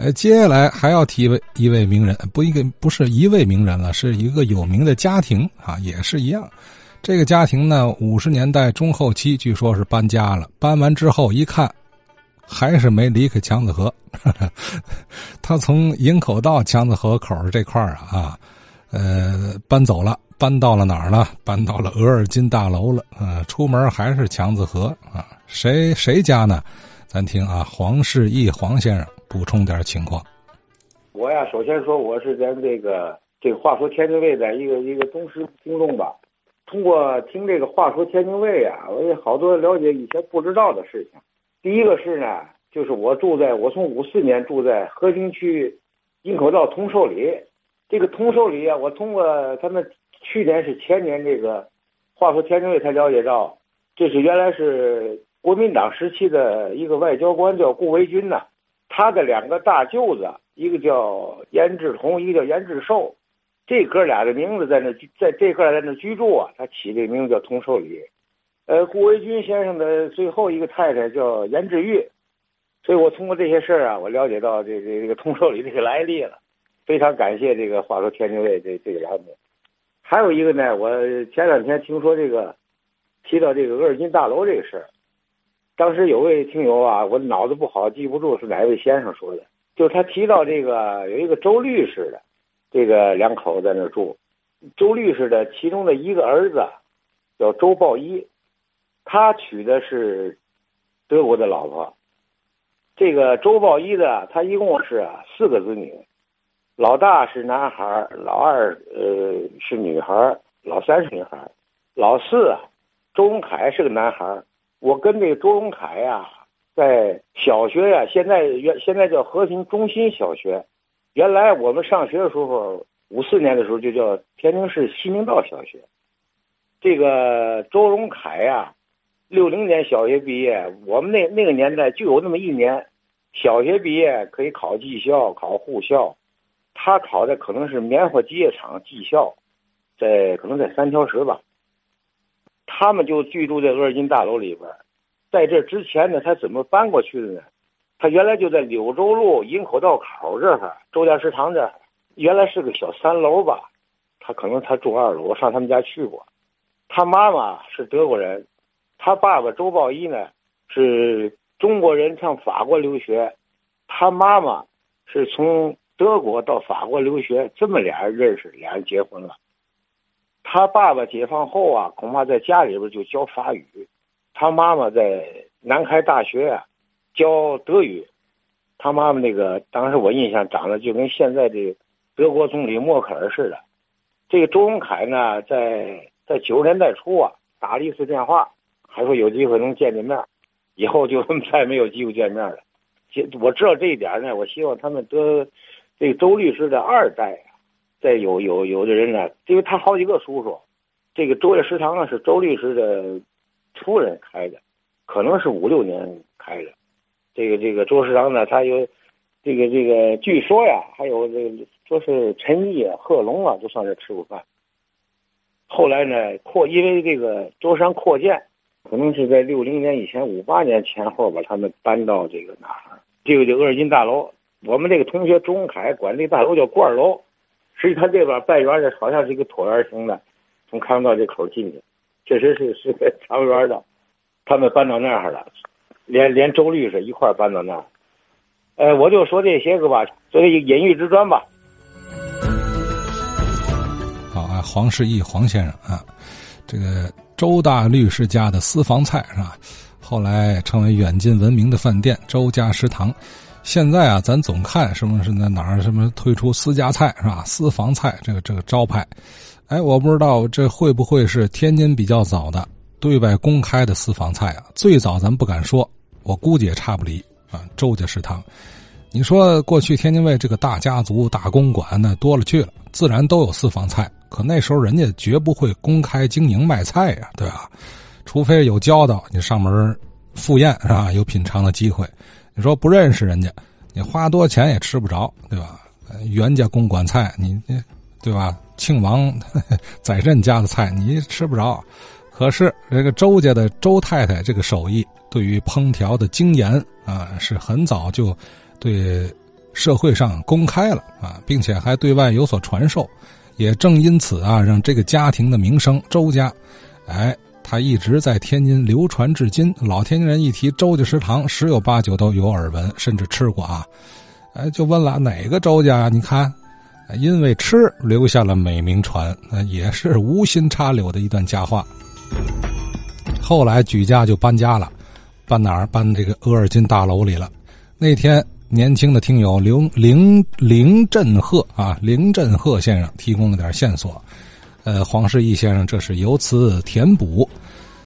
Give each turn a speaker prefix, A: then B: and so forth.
A: 呃，接下来还要提一位一位名人，不一个不是一位名人了，是一个有名的家庭啊，也是一样。这个家庭呢，五十年代中后期据说是搬家了，搬完之后一看，还是没离开强子河。他从营口到强子河口这块儿啊，呃，搬走了，搬到了哪儿了？搬到了额尔金大楼了。啊，出门还是强子河啊？谁谁家呢？咱听啊，黄世义黄先生。补充点情况，
B: 我呀，首先说我是咱这个这个话说天津卫的一个一个忠实听众吧。通过听这个话说天津卫呀，我也好多了解以前不知道的事情。第一个是呢，就是我住在我从五四年住在和平区营口道通寿里，这个通寿里啊，我通过他们去年是前年这个话说天津卫才了解到，这是原来是国民党时期的一个外交官叫顾维钧呐。他的两个大舅子，一个叫严志同，一个叫严志寿，这哥俩的名字在那在这哥俩在那居住啊，他起这名字叫同寿里。呃，顾维钧先生的最后一个太太叫严志玉，所以我通过这些事儿啊，我了解到这这这个通寿里这个来历了。非常感谢这个话说天津卫这这个栏目。还有一个呢，我前两天听说这个提到这个额尔金大楼这个事儿。当时有位听友啊，我脑子不好，记不住是哪位先生说的。就是他提到这个有一个周律师的，这个两口子在那住。周律师的其中的一个儿子叫周抱一，他娶的是德国的老婆。这个周抱一的他一共是四个子女，老大是男孩，老二呃是女孩，老三是女孩，老四周永凯是个男孩。我跟这个周荣凯呀，在小学呀，现在原现在叫和平中心小学，原来我们上学的时候，五四年的时候就叫天津市西明道小学。这个周荣凯呀，六零年小学毕业，我们那那个年代就有那么一年，小学毕业可以考技校、考护校，他考的可能是棉花机械厂技校，在可能在三条石吧。他们就居住在额尔金大楼里边，在这之前呢，他怎么搬过去的呢？他原来就在柳州路营口道口这儿，周家食堂这儿，原来是个小三楼吧。他可能他住二楼，我上他们家去过。他妈妈是德国人，他爸爸周抱一呢是中国人，上法国留学。他妈妈是从德国到法国留学，这么俩人认识，俩人结婚了。他爸爸解放后啊，恐怕在家里边就教法语，他妈妈在南开大学啊教德语。他妈妈那个当时我印象长得就跟现在这德国总理默克尔似的。这个周永凯呢，在在九十年代初啊打了一次电话，还说有机会能见见面，以后就再没有机会见面了。我知道这一点呢，我希望他们得这个周律师的二代。再有有有的人呢，因为他好几个叔叔，这个周家食堂呢是周律师的夫人开的，可能是五六年开的。这个这个周食堂呢，他有这个这个，据说呀，还有这个说是陈毅、贺龙啊，都上这吃过饭。后来呢，扩因为这个周山扩建，可能是在六零年以前、五八年前后把他们搬到这个哪儿？这个叫额尔金大楼。我们这个同学钟凯管这大楼叫罐楼。实际他这边半圆的，好像是一个椭圆形的，从康道这口进去，确实是是个长圆的。他们搬到那儿了，连连周律师一块搬到那儿。呃，我就说这些个吧，作为隐喻之砖吧。
A: 好啊，黄世义黄先生啊，这个周大律师家的私房菜是吧？后来成为远近闻名的饭店周家食堂。现在啊，咱总看什么是在哪儿什么推出私家菜是吧？私房菜这个这个招牌，哎，我不知道这会不会是天津比较早的对外公开的私房菜啊？最早咱不敢说，我估计也差不离啊。周家食堂，你说过去天津卫这个大家族大公馆那多了去了，自然都有私房菜。可那时候人家绝不会公开经营卖菜呀，对吧？除非有交道，你上门赴宴是吧？有品尝的机会。你说不认识人家，你花多钱也吃不着，对吧？袁家公馆菜，你对吧？庆王 在镇家的菜，你吃不着。可是这个周家的周太太这个手艺，对于烹调的精研啊，是很早就对社会上公开了啊，并且还对外有所传授。也正因此啊，让这个家庭的名声周家，哎，他一直在天津流传至今。老天津人一提周家食堂，十有八九都有耳闻，甚至吃过啊。哎，就问了哪个周家啊？你看，因为吃留下了美名传，也是无心插柳的一段佳话。后来举家就搬家了，搬哪儿？搬这个额尔金大楼里了。那天。年轻的听友刘林林振赫啊，林振赫先生提供了点线索，呃，黄世义先生这是由此填补，